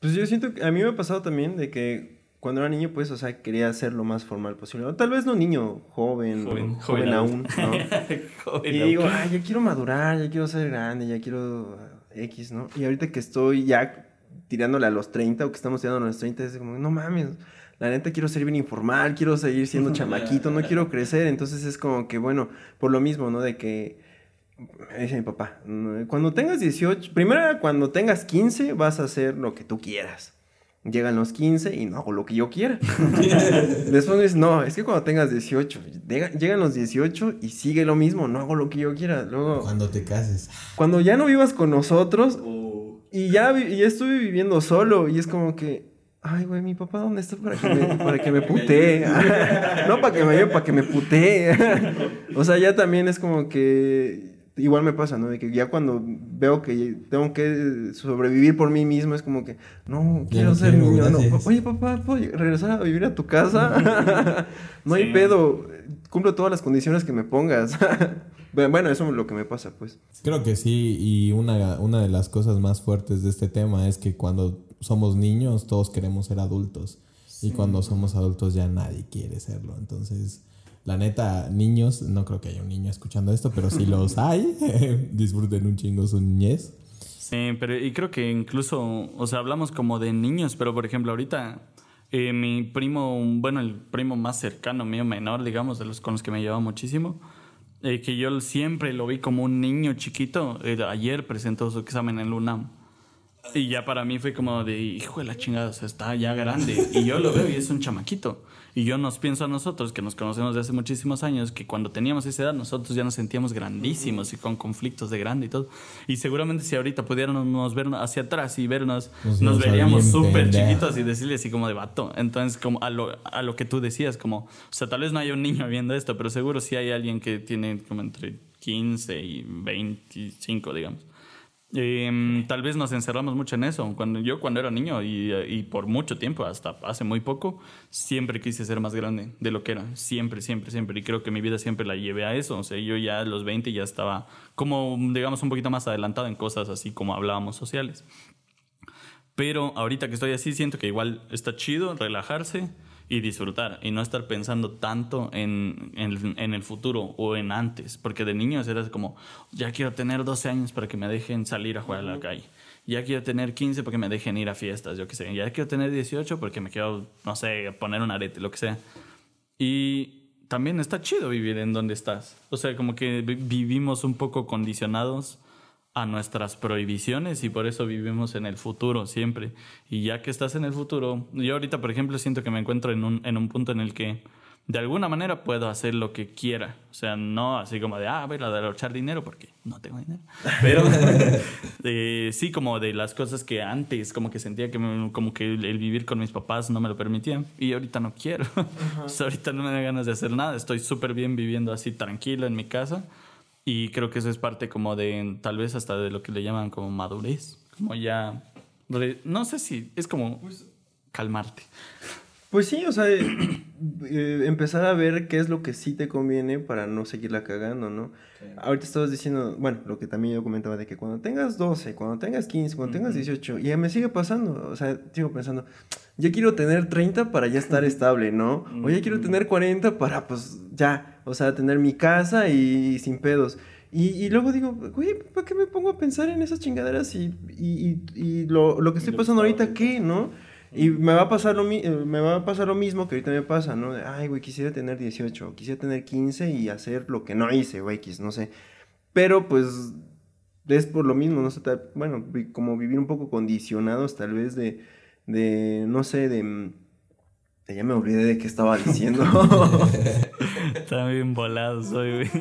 Pues yo siento que a mí me ha pasado también de que cuando era niño, pues, o sea, quería ser lo más formal posible. O tal vez no niño, joven, Joven, joven, joven aún, ¿no? Joven, Y digo, ay, ya quiero madurar, ya quiero ser grande, ya quiero uh, X, ¿no? Y ahorita que estoy ya tirándole a los 30 o que estamos tirando a los 30, es como, no mames, la neta quiero ser bien informal, quiero seguir siendo chamaquito, no quiero crecer. Entonces es como que, bueno, por lo mismo, ¿no? De que, me dice mi papá, "No, cuando tengas 18, primero cuando tengas 15 vas a hacer lo que tú quieras. Llegan los 15 y no hago lo que yo quiera. Después me dice, no, es que cuando tengas 18, llega- llegan los 18 y sigue lo mismo, no hago lo que yo quiera. Luego, Cuando te cases. cuando ya no vivas con nosotros y ya, vi- y ya estuve viviendo solo y es como que, ay, güey, mi papá, ¿dónde está para que me, para que me putee? no para que me para que me putee. o sea, ya también es como que, igual me pasa, ¿no? De que ya cuando veo que tengo que sobrevivir por mí mismo, es como que, no, quiero no ser niño. No. Oye, papá, ¿puedo regresar a vivir a tu casa? no hay pedo, cumplo todas las condiciones que me pongas. bueno, eso es lo que me pasa, pues. Creo que sí, y una, una de las cosas más fuertes de este tema es que cuando somos niños todos queremos ser adultos y cuando somos adultos ya nadie quiere serlo. Entonces, la neta, niños, no creo que haya un niño escuchando esto, pero si los hay, disfruten un chingo su niñez. Sí, pero y creo que incluso, o sea, hablamos como de niños, pero por ejemplo, ahorita eh, mi primo, bueno, el primo más cercano mío, menor, digamos, de los con los que me llevaba muchísimo, eh, que yo siempre lo vi como un niño chiquito, eh, ayer presentó su examen en el UNAM. Y ya para mí fue como de, hijo de la chingada, o sea, está ya grande. Y yo lo veo y es un chamaquito. Y yo nos pienso a nosotros, que nos conocemos de hace muchísimos años, que cuando teníamos esa edad nosotros ya nos sentíamos grandísimos y con conflictos de grande y todo. Y seguramente si ahorita pudiéramos ver hacia atrás y vernos, Nos nos, veríamos súper chiquitos y decirle así como de vato. Entonces, como a lo, a lo que tú decías, como, o sea, tal vez no haya un niño viendo esto, pero seguro sí hay alguien que tiene como entre 15 y 25, digamos. Em, tal vez nos encerramos mucho en eso. Cuando, yo cuando era niño y, y, por mucho tiempo, hasta hace muy poco, siempre quise ser más grande de lo que era. Siempre, siempre, siempre. Y creo que mi vida siempre la llevé a eso. O sea, yo ya a los 20 ya estaba como, digamos, un poquito más adelantado en cosas así como hablábamos sociales. Pero ahorita que estoy así, siento que igual está chido relajarse y disfrutar y no estar pensando tanto en, en, el futuro o en antes, porque de niños eras como, ya quiero tener 12 años para que me dejen salir a jugar a la calle, ya quiero tener 15 para que me dejen ir a fiestas, yo qué sé, ya quiero tener 18 porque me quiero, no sé, poner un arete, lo que sea. Y también está chido vivir en donde estás, o sea, como que vivimos un poco condicionados a nuestras prohibiciones y por eso vivimos en el futuro siempre. Y ya que estás en el futuro, yo ahorita, por ejemplo, siento que me encuentro en un, en un punto en el que de alguna manera puedo hacer lo que quiera. O sea, no así como de, ah, voy a derrochar dinero porque no tengo dinero. Pero eh, sí, como de las cosas que antes, como que sentía que como que el, vivir con mis papás no me lo permitía. Y ahorita no quiero. ahorita no me da ganas de hacer nada. Estoy súper bien viviendo así tranquilo en mi casa. Y creo que eso es parte como de, tal vez hasta de lo que le llaman como madurez. Como ya, no sé si es como pues, calmarte. Pues sí, o sea, eh, eh, empezar a ver qué es lo que sí te conviene para no seguirla cagando, ¿no? Ahorita estabas diciendo, bueno, lo que también yo comentaba de que cuando tengas 12, cuando tengas 15, cuando tengas 18, y ya me sigue pasando, o sea, sigo pensando, ya quiero tener 30 para ya estar estable, ¿no? O ya quiero tener 40 para, pues, ya, o sea, tener mi casa y, sin pedos. Y, y, luego digo, güey, ¿para qué me pongo a pensar en esas chingaderas y, y, y lo, lo, que estoy pasando ahorita, qué, no? Y me va, a pasar lo, eh, me va a pasar lo mismo que ahorita me pasa, ¿no? Ay, güey, quisiera tener 18, quisiera tener 15 y hacer lo que no hice, güey, no sé. Pero pues es por lo mismo, no sé, bueno, como vivir un poco condicionados tal vez de, de no sé, de mm, ya me olvidé de qué estaba diciendo. Está bien volado soy,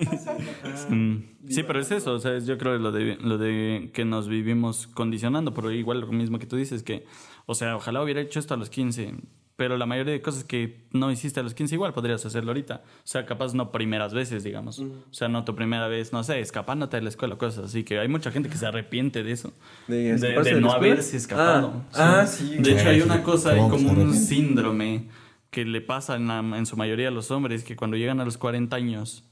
Sí, pero es eso, o sea, yo creo lo de, lo de que nos vivimos condicionando, pero igual lo mismo que tú dices, que, o sea, ojalá hubiera hecho esto a los 15, pero la mayoría de cosas que no hiciste a los 15 igual podrías hacerlo ahorita. O sea, capaz no primeras veces, digamos. O sea, no tu primera vez, no sé, escapándote de la escuela, cosas así. Que hay mucha gente que se arrepiente de eso. De, no haberse escapado. Ah, ah sí. De hecho, hay una cosa, hay como un síndrome que le pasa en, en su mayoría a los hombres, que cuando llegan a los 40 años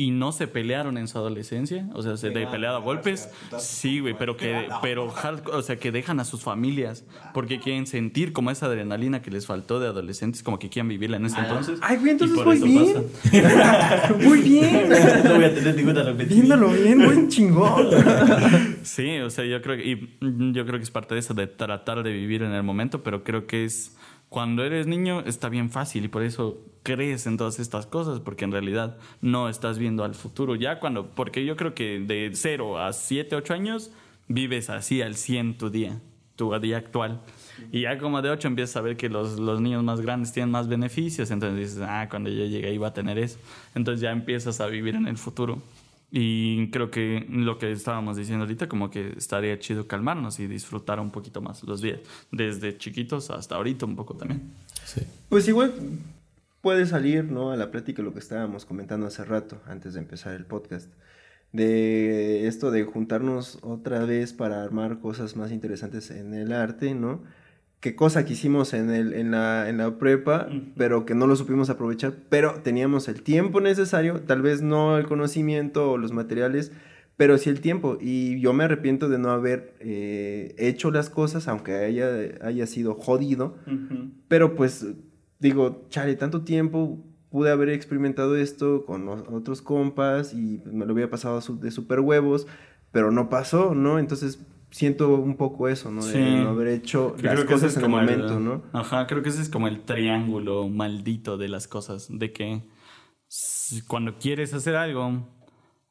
y no se pelearon en su adolescencia, o sea, se de peleado a golpes, sí, güey, pero que pero o sea, que dejan a sus familias porque quieren sentir como esa adrenalina que les faltó de adolescentes, como que quieren vivirla en ese ah. entonces. Ay, güey, entonces muy bien. muy bien. no voy a tener ninguna repetición. Viéndolo bien, muy chingón. sí, o sea, yo creo que y yo creo que es parte de eso de tratar de vivir en el momento, pero creo que es cuando eres niño está bien fácil y por eso crees en todas estas cosas, porque en realidad no estás viendo al futuro. Ya cuando, porque yo creo que de 0 a 7, 8 años vives así al 100 tu día, tu día actual. Y ya como de 8 empiezas a ver que los, los, niños más grandes tienen más beneficios, entonces dices, ah, cuando yo llegue ahí va a tener eso. Entonces ya empiezas a vivir en el futuro. Y creo que lo que estábamos diciendo ahorita, como que estaría chido calmarnos y disfrutar un poquito más los días, desde chiquitos hasta ahorita un poco también. Sí. Pues igual puede salir, ¿no? A la plática lo que estábamos comentando hace rato, antes de empezar el podcast, de esto de juntarnos otra vez para armar cosas más interesantes en el arte, ¿no? Qué cosa que hicimos en, el, en, la, en la prepa, pero que no lo supimos aprovechar, pero teníamos el tiempo necesario, tal vez no el conocimiento o los materiales, pero sí el tiempo. Y yo me arrepiento de no haber eh, hecho las cosas, aunque haya, haya sido jodido, pero pues digo, chale, tanto tiempo, pude haber experimentado esto con otros compas y me lo hubiera pasado de super huevos, pero no pasó, ¿no? Entonces siento un poco eso, ¿no? De no haber hecho las cosas en el momento, ¿no? Ajá, creo que ese es como el triángulo maldito de las cosas, de que cuando quieres hacer algo,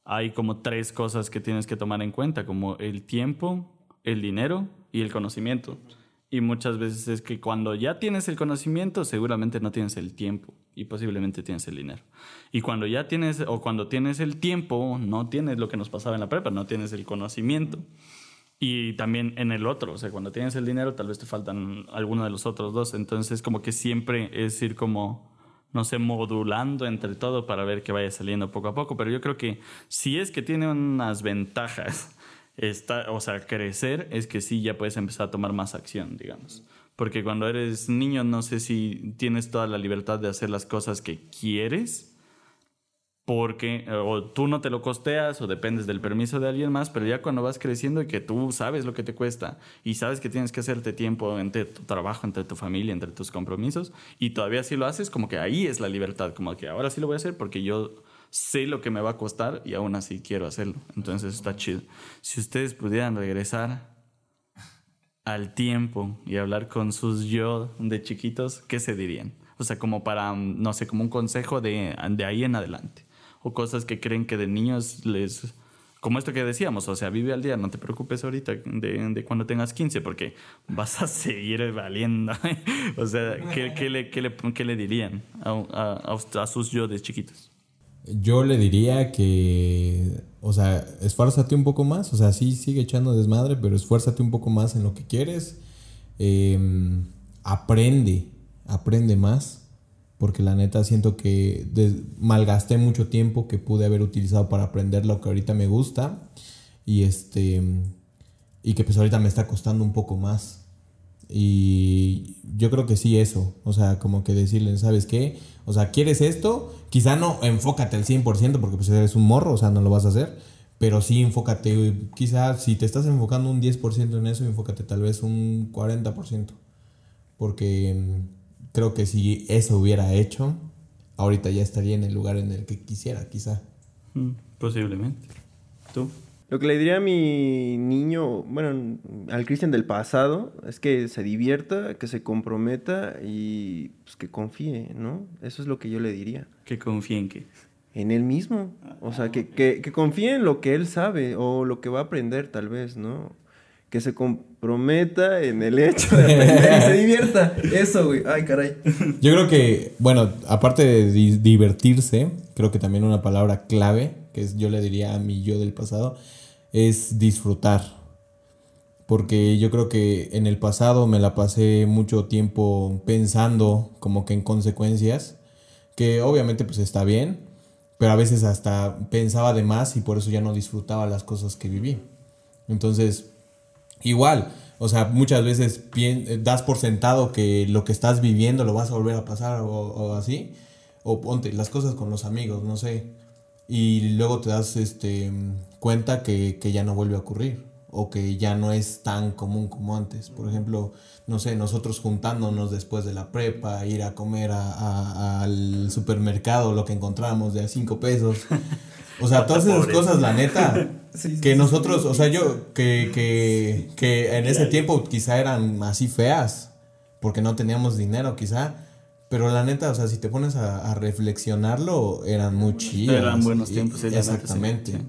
hay como tres cosas que tienes que tomar en cuenta, como el tiempo, el dinero y el conocimiento. Y muchas veces es que cuando ya tienes el conocimiento, seguramente no tienes el tiempo y posiblemente tienes el dinero. Y cuando ya tienes, o cuando tienes el tiempo, no tienes lo que nos pasaba en la prepa, no tienes el conocimiento. Y también en el otro, o sea, cuando tienes el dinero tal vez te faltan alguno de los otros dos. Entonces como que siempre es ir como, no sé, modulando entre todo para ver que vaya saliendo poco a poco. Pero yo creo que si es que tiene unas ventajas está, o sea, crecer es que sí ya puedes empezar a tomar más acción, digamos. Porque cuando eres niño no sé si tienes toda la libertad de hacer las cosas que quieres porque o tú no te lo costeas o dependes del permiso de alguien más, pero ya cuando vas creciendo y que tú sabes lo que te cuesta y sabes que tienes que hacerte tiempo entre tu trabajo, entre tu familia, entre tus compromisos y todavía sí lo haces, como que ahí es la libertad, como que ahora sí lo voy a hacer porque yo sé lo que me va a costar y aún así quiero hacerlo. Entonces está chido. Si ustedes pudieran regresar al tiempo y hablar con sus yo de chiquitos, ¿qué se dirían? O sea, como para, no sé, como un consejo de, de ahí en adelante o cosas que creen que de niños les... Como esto que decíamos, o sea, vive al día, no te preocupes ahorita de, de cuando tengas 15 porque vas a seguir valiendo. o sea, ¿qué, qué, le, qué, le, qué le, dirían a, a, a, sus yo de chiquitos? Yo le diría que, o sea, esfuérzate un poco más, o sea, sí sigue echando desmadre, pero esfuérzate un poco más en lo que quieres. Eh, aprende, aprende más porque la neta siento que malgasté mucho tiempo que pude haber utilizado para aprender lo que ahorita me gusta y este y que pues ahorita me está costando un poco más y yo creo que sí eso, o sea, como que decirle, ¿sabes qué? O sea, ¿quieres esto? Quizá no enfócate al 100% porque pues eres un morro, o sea, no lo vas a hacer, pero sí enfócate, quizá si te estás enfocando un 10% en eso, enfócate tal vez un 40%, porque creo que si eso hubiera hecho, ahorita ya estaría en el lugar en el que quisiera, quizá. Mm, posiblemente. ¿Tú? Lo que le diría a mi niño, bueno, al Cristian del pasado, es que se divierta, que se comprometa y pues, que confíe, ¿no? Eso es lo que yo le diría. ¿Que confíe en qué? En él mismo. O sea, que, que, que confíe en lo que él sabe o lo que va a aprender, tal vez, ¿no? Que se comprometa en el hecho de aprender y se divierta. Eso, güey. Ay, caray. Yo creo que, bueno, aparte de divertirse, creo que también una palabra clave, que es, yo le diría a mi yo del pasado, es disfrutar. Porque yo creo que en el pasado me la pasé mucho tiempo pensando como que en consecuencias, que obviamente pues está bien, pero a veces hasta pensaba de más y por eso ya no disfrutaba las cosas que viví. Entonces, Igual, o sea, muchas veces das por sentado que lo que estás viviendo lo vas a volver a pasar o, así. O ponte las cosas con los amigos, no sé. Y luego te das este, cuenta que, ya no vuelve a ocurrir. O que ya no es tan común como antes. Por ejemplo, no sé, nosotros juntándonos después de la prepa, ir a comer al supermercado, lo que encontramos de a cinco pesos. O sea, todas esas cosas, la neta, que nosotros, o sea, yo, que, que, que en ese tiempo quizá eran así feas, porque no teníamos dinero quizá, pero la neta, o sea, si te pones a, reflexionarlo, eran muy chidas. Eran buenos tiempos, Exactamente.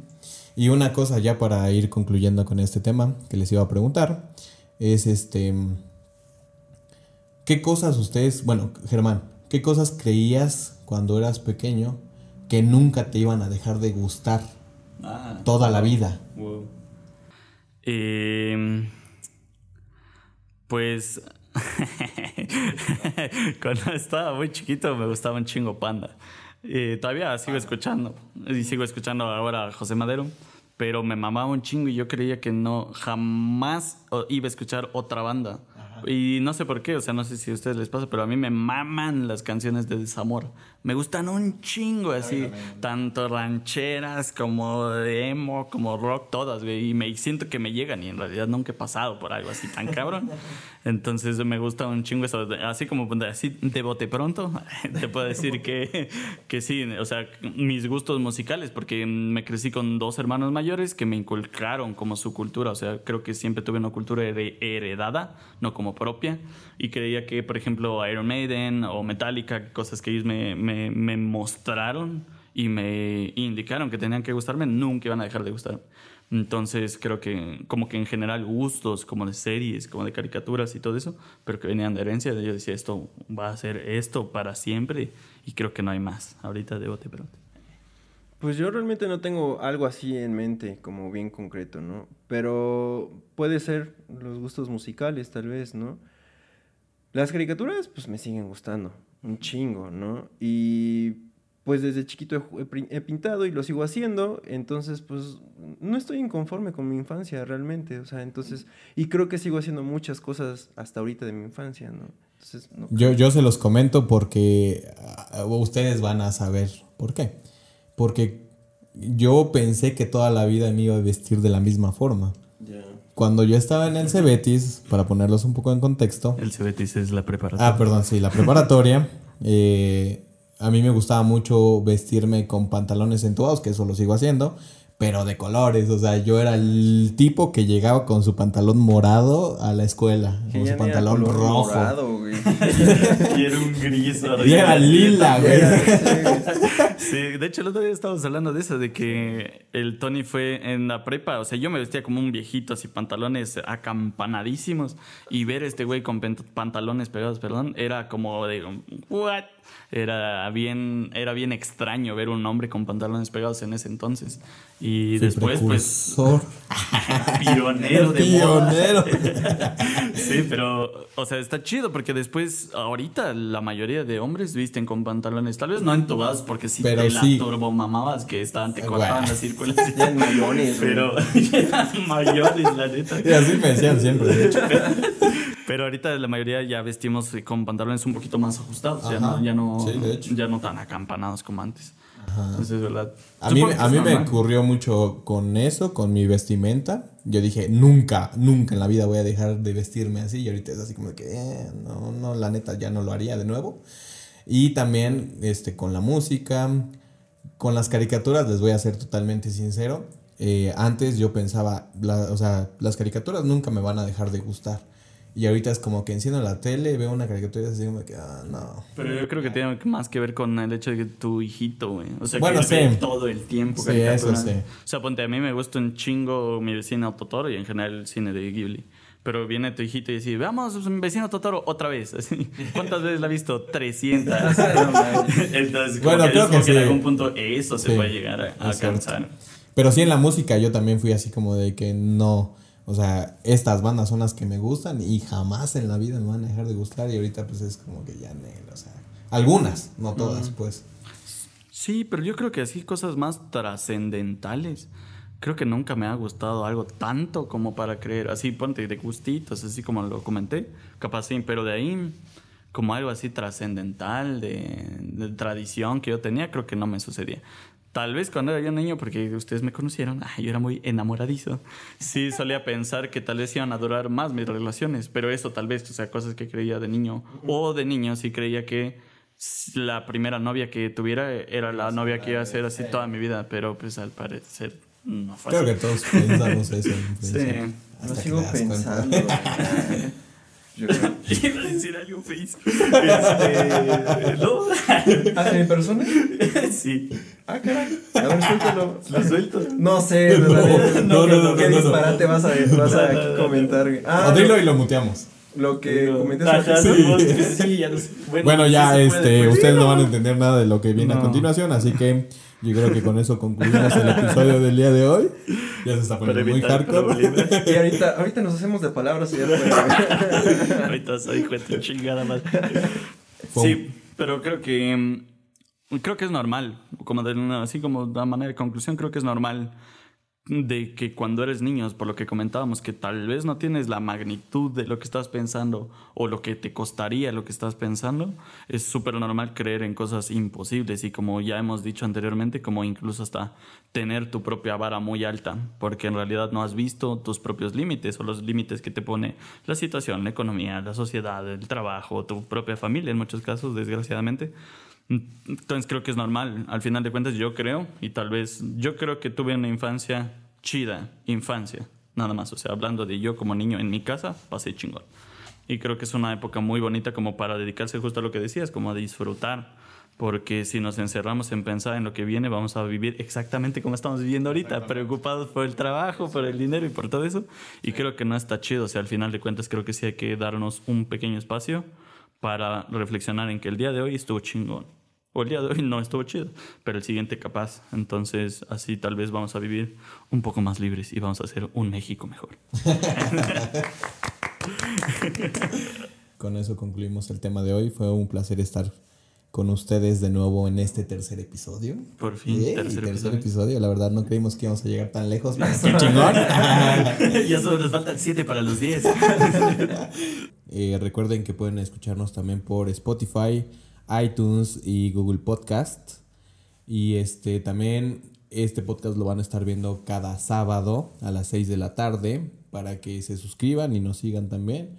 Y una cosa ya para ir concluyendo con este tema que les iba a preguntar, es este, ¿qué cosas ustedes, bueno, Germán, qué cosas creías cuando eras pequeño que nunca te iban a dejar de gustar ah, toda la vida? Em, pues cuando estaba muy chiquito me gustaba un chingo Panda. Eh, todavía sigo escuchando y sigo escuchando ahora a José Madero, pero me mamaba un chingo y yo creía que no jamás iba a escuchar otra banda. Y no sé por qué, o sea, no sé si a ustedes les pasa, pero a mí me maman las canciones de desamor. Me gustan un chingo así, tanto rancheras como emo, como rock, todas, güey. Y me siento que me llegan y en realidad nunca he pasado por algo así tan cabrón. Entonces me gusta un chingo eso, así como así de bote pronto, te puedo decir que, que sí, o sea, mis gustos musicales, porque me crecí con dos hermanos mayores que me inculcaron como su cultura, o sea, creo que siempre tuve una cultura heredada, no como propia, y creía que, por ejemplo, Iron Maiden o Metallica, cosas que ellos me, me, mostraron y me indicaron que tenían que gustarme, nunca iban a dejar de gustarme. Entonces creo que como que en general gustos como de series, como de caricaturas y todo eso, pero que venían de herencia, yo decía esto va a ser esto para siempre y creo que no hay más. Ahorita de pronto. Pues yo realmente no tengo algo así en mente como bien concreto, ¿no? Pero puede ser los gustos musicales tal vez, ¿no? Las caricaturas pues me siguen gustando, un chingo, ¿no? Y pues desde chiquito he, he pintado y lo sigo haciendo, entonces pues no estoy inconforme con mi infancia realmente, o sea, entonces, y creo que sigo haciendo muchas cosas hasta ahorita de mi infancia, ¿no? Entonces, no Yo, yo se los comento porque ah, ustedes van a saber por qué. Porque yo pensé que toda la vida me iba a vestir de la misma forma. Ya. Cuando yo estaba en el Cebetis, para ponerlos un poco en contexto, El Cebetis es la preparatoria. Ah, perdón, sí, la preparatoria. eh, a mí me gustaba mucho vestirme con pantalones entubados, que eso lo sigo haciendo, pero de colores. O sea, yo era el tipo que llegaba con su pantalón morado a la escuela, con su pantalón rojo. morado, güey. y era un gris Y era lila, güey. Sí, de hecho el otro día estábamos hablando de eso, de que el Tony fue en la prepa, o sea, yo me vestía como un viejito, así pantalones acampanadísimos, y ver a este güey con pantalones pegados, perdón, era como de, ¿what? Era bien, era bien extraño ver un hombre con pantalones pegados en ese entonces. Y después, pues, pionero de moda. Pionero. Sí, pero, o sea, está chido porque después, ahorita la mayoría de hombres visten con pantalones, tal vez no entubados porque sí Pero te la sí. turbomamabas que estaban, te cortaban Bueno. la circulación. Ya en mayones. Pero eran mayores, la neta. Y así me decían siempre, de hecho. Pero ahorita la mayoría ya vestimos con pantalones un poquito más ajustados, ya no, ya no, Sí, de hecho. ya no tan acampanados como antes. Entonces, es verdad. A mí, a mí me ocurrió mucho con eso, con mi vestimenta. Yo dije, nunca, nunca en la vida voy a dejar de vestirme así. Y ahorita es así como que, eh, no, no, la neta ya no lo haría de nuevo. Y también este, con la música, con las caricaturas, les voy a ser totalmente sincero. Eh, antes yo pensaba, la- o sea, las caricaturas nunca me van a dejar de gustar. Y ahorita es como que enciendo la tele, veo una caricatura y así como que, ah, no. Pero yo creo que tiene más que ver con el hecho de que tu hijito, güey. O sea, Bueno, que ve sí. todo el tiempo. Sí, eso sí. O sea, ponte, a mí me gusta un chingo mi vecino Totoro y en general el cine de Ghibli. Pero viene tu hijito y dice, veamos mi vecino Totoro otra vez. Así, ¿Cuántas veces la ha visto? 300. Entonces, como Bueno, que, creo es como que que en sí. algún punto eso se Sí, puede llegar a, a alcanzar. Pero sí en la música yo también fui así como de que no, o sea, estas bandas son las que me gustan y jamás en la vida me van a dejar de gustar y ahorita pues es como que ya, nel, o sea, algunas, no todas, pues. Sí, pero yo creo que así cosas más trascendentales. Creo que nunca me ha gustado algo tanto como para creer. Así, ponte de gustitos, así como lo comenté. Capaz sí, pero de ahí, como algo así trascendental, de, de tradición que yo tenía, creo que no me sucedía. Tal vez cuando era yo niño, porque ustedes me conocieron, ah, yo era muy enamoradizo. Sí, solía pensar que tal vez iban a durar más mis relaciones, pero eso tal vez, o sea, cosas que creía de niño. O de niño sí creía que la primera novia que tuviera era la novia que iba a ser así toda mi vida, pero pues al parecer no fue Creo que todos pensamos eso. Sí. Lo que sigo pensando. Iba a decir algo face. Este, ¿No? ¿Ah, en persona? Sí. Ah, caray. A ver, suéltalo. ¿Lo suelto? No sé, no, no, no, no, ¿Qué no, no. disparate vas a, vas a No, no, no. comentar? Ah, dilo y lo muteamos. lo que comenté no, vos- sí, ya lo sé. Bueno, ya este, ustedes no van a entender nada de lo que viene a continuación, así que yo creo que con eso concluimos el episodio del día de hoy. Ya se está poniendo muy hardcore. problemas. Y ahorita, ahorita nos hacemos de palabras y ya fue. Ahorita soy tu chingada más. Sí, pero creo que mm, creo que es normal, como de una- así como de manera de conclusión, creo que es normal de que cuando eres niño, por lo que comentábamos, que tal vez no tienes la magnitud de lo que estás pensando o lo que te costaría lo que estás pensando, es súper normal creer en cosas imposibles y como ya hemos dicho anteriormente, como incluso hasta tener tu propia vara muy alta, porque en realidad no has visto tus propios límites o los límites que te pone la situación, la economía, la sociedad, el trabajo, tu propia familia en muchos casos, desgraciadamente. Entonces creo que es normal. Al final de cuentas yo creo, y tal vez yo creo que tuve una infancia chida, infancia, nada más. O sea, hablando de yo como niño en mi casa, pasé chingón. Y creo que es una época muy bonita como para dedicarse justo a lo que decías, como a disfrutar. Porque si nos encerramos en pensar en lo que viene, vamos a vivir exactamente como estamos viviendo ahorita, preocupados por el trabajo, por el dinero y por todo eso. Y creo que no está chido. O sea, al final de cuentas creo que sí hay que darnos un pequeño espacio para reflexionar en que el día de hoy estuvo chingón. O el día de hoy no estuvo chido, pero el siguiente capaz. Entonces, así tal vez vamos a vivir un poco más libres y vamos a hacer un México mejor. Con eso concluimos el tema de hoy. Fue un placer estar con ustedes de nuevo en este tercer episodio. Por fin, Yay, tercer tercer, episodio. episodio. La verdad no creímos que íbamos a llegar tan lejos. pero ¡Qué chingón! ya solo nos faltan 7 para los 10. Eh, recuerden que pueden escucharnos también por Spotify, iTunes y Google Podcast. Y este también este podcast lo van a estar viendo cada sábado a las 6 de la tarde para que se suscriban y nos sigan también.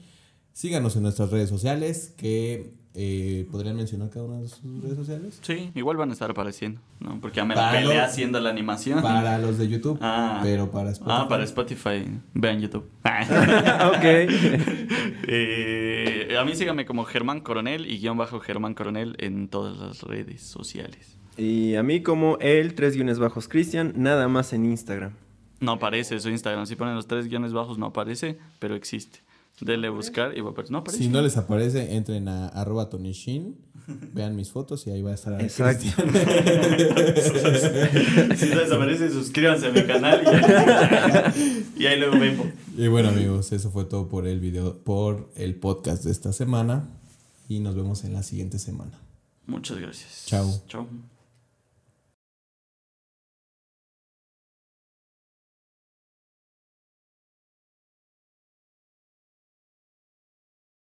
Síganos en nuestras redes sociales que eh, podrían mencionar cada una de sus redes sociales. Sí, igual van a estar apareciendo, ¿no? Porque ya me la peleé haciendo la animación. Para los de YouTube, Ah. pero para Spotify. Ah, para Spotify. Vean YouTube. ok. Eh, a mí síganme como Germán Coronel y guion bajo Germán Coronel en todas las redes sociales. Y a mí como el tres guiones bajos Cristian, nada más en Instagram. No aparece su Instagram. Si ponen los tres guiones bajos no aparece, pero existe. Denle a buscar y va a aparecer. No aparece. Si no les aparece, entren a arroba tonishin, vean mis fotos y ahí va a estar. Exacto. Si no les aparece, suscríbanse a mi canal y, y ahí luego vengo. Y bueno amigos, eso fue todo por el video, por el podcast de esta semana y nos vemos en la siguiente semana. Muchas gracias. Chao. Chao.